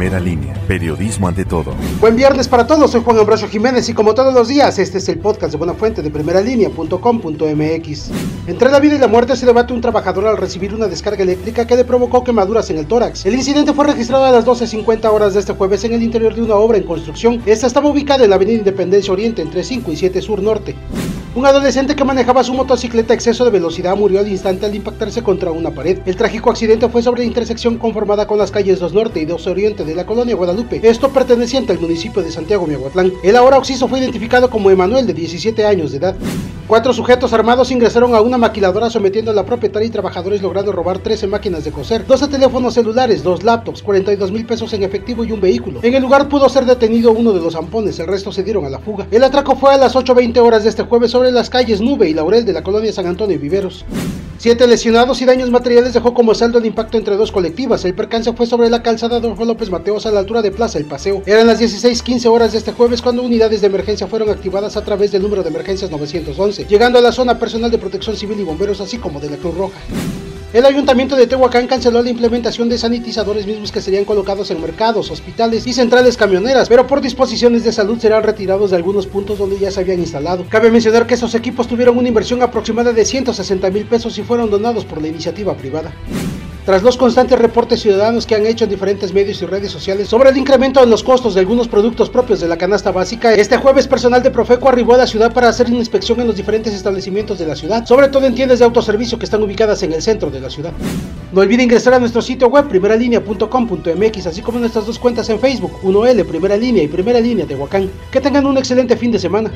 Primera línea, periodismo ante todo. Buen viernes para todos, soy Juan Ambrosio Jiménez y como todos los días, este es el podcast de Buena Fuente de primeralinea.com.mx. Entre la vida y la muerte se debate un trabajador al recibir una descarga eléctrica que le provocó quemaduras en el tórax. El incidente fue registrado a las 12.50 horas de este jueves en el interior de una obra en construcción. Esta estaba ubicada en la avenida Independencia Oriente entre 5 y 7 Sur Norte. Un adolescente que manejaba su motocicleta a exceso de velocidad murió al instante al impactarse contra una pared. El trágico accidente fue sobre la intersección conformada con las calles 2 Norte y 2 Oriente de la colonia Guadalupe, esto perteneciente al municipio de Santiago Miahuatlán. El ahora occiso fue identificado como Emanuel, de 17 años de edad. Cuatro sujetos armados ingresaron a una maquiladora sometiendo a la propietaria y trabajadores logrando robar 13 máquinas de coser, 12 teléfonos celulares, dos laptops, 42 mil pesos en efectivo y un vehículo. En el lugar pudo ser detenido uno de los zampones, el resto se dieron a la fuga. El atraco fue a las 8.20 horas de este jueves sobre las calles Nube y Laurel de la colonia San Antonio y Viveros. Siete lesionados y daños materiales dejó como saldo el impacto entre dos colectivas. El percance fue sobre la calzada Adolfo López Mateos a la altura de Plaza El Paseo. Eran las 16:15 horas de este jueves cuando unidades de emergencia fueron activadas a través del número de emergencias 911, llegando a la zona personal de protección civil y bomberos así como de la Cruz Roja. El ayuntamiento de Tehuacán canceló la implementación de sanitizadores mismos que serían colocados en mercados, hospitales y centrales camioneras, pero por disposiciones de salud serán retirados de algunos puntos donde ya se habían instalado. Cabe mencionar que esos equipos tuvieron una inversión aproximada de 160 mil pesos y fueron donados por la iniciativa privada. Tras los constantes reportes ciudadanos que han hecho en diferentes medios y redes sociales sobre el incremento en los costos de algunos productos propios de la canasta básica, este jueves personal de Profeco arribó a la ciudad para hacer una inspección en los diferentes establecimientos de la ciudad, sobre todo en tiendas de autoservicio que están ubicadas en el centro de la ciudad. No olvide ingresar a nuestro sitio web primeralinea.com.mx, así como nuestras dos cuentas en Facebook, 1L Primera Línea y Primera Línea de Huacán. Que tengan un excelente fin de semana.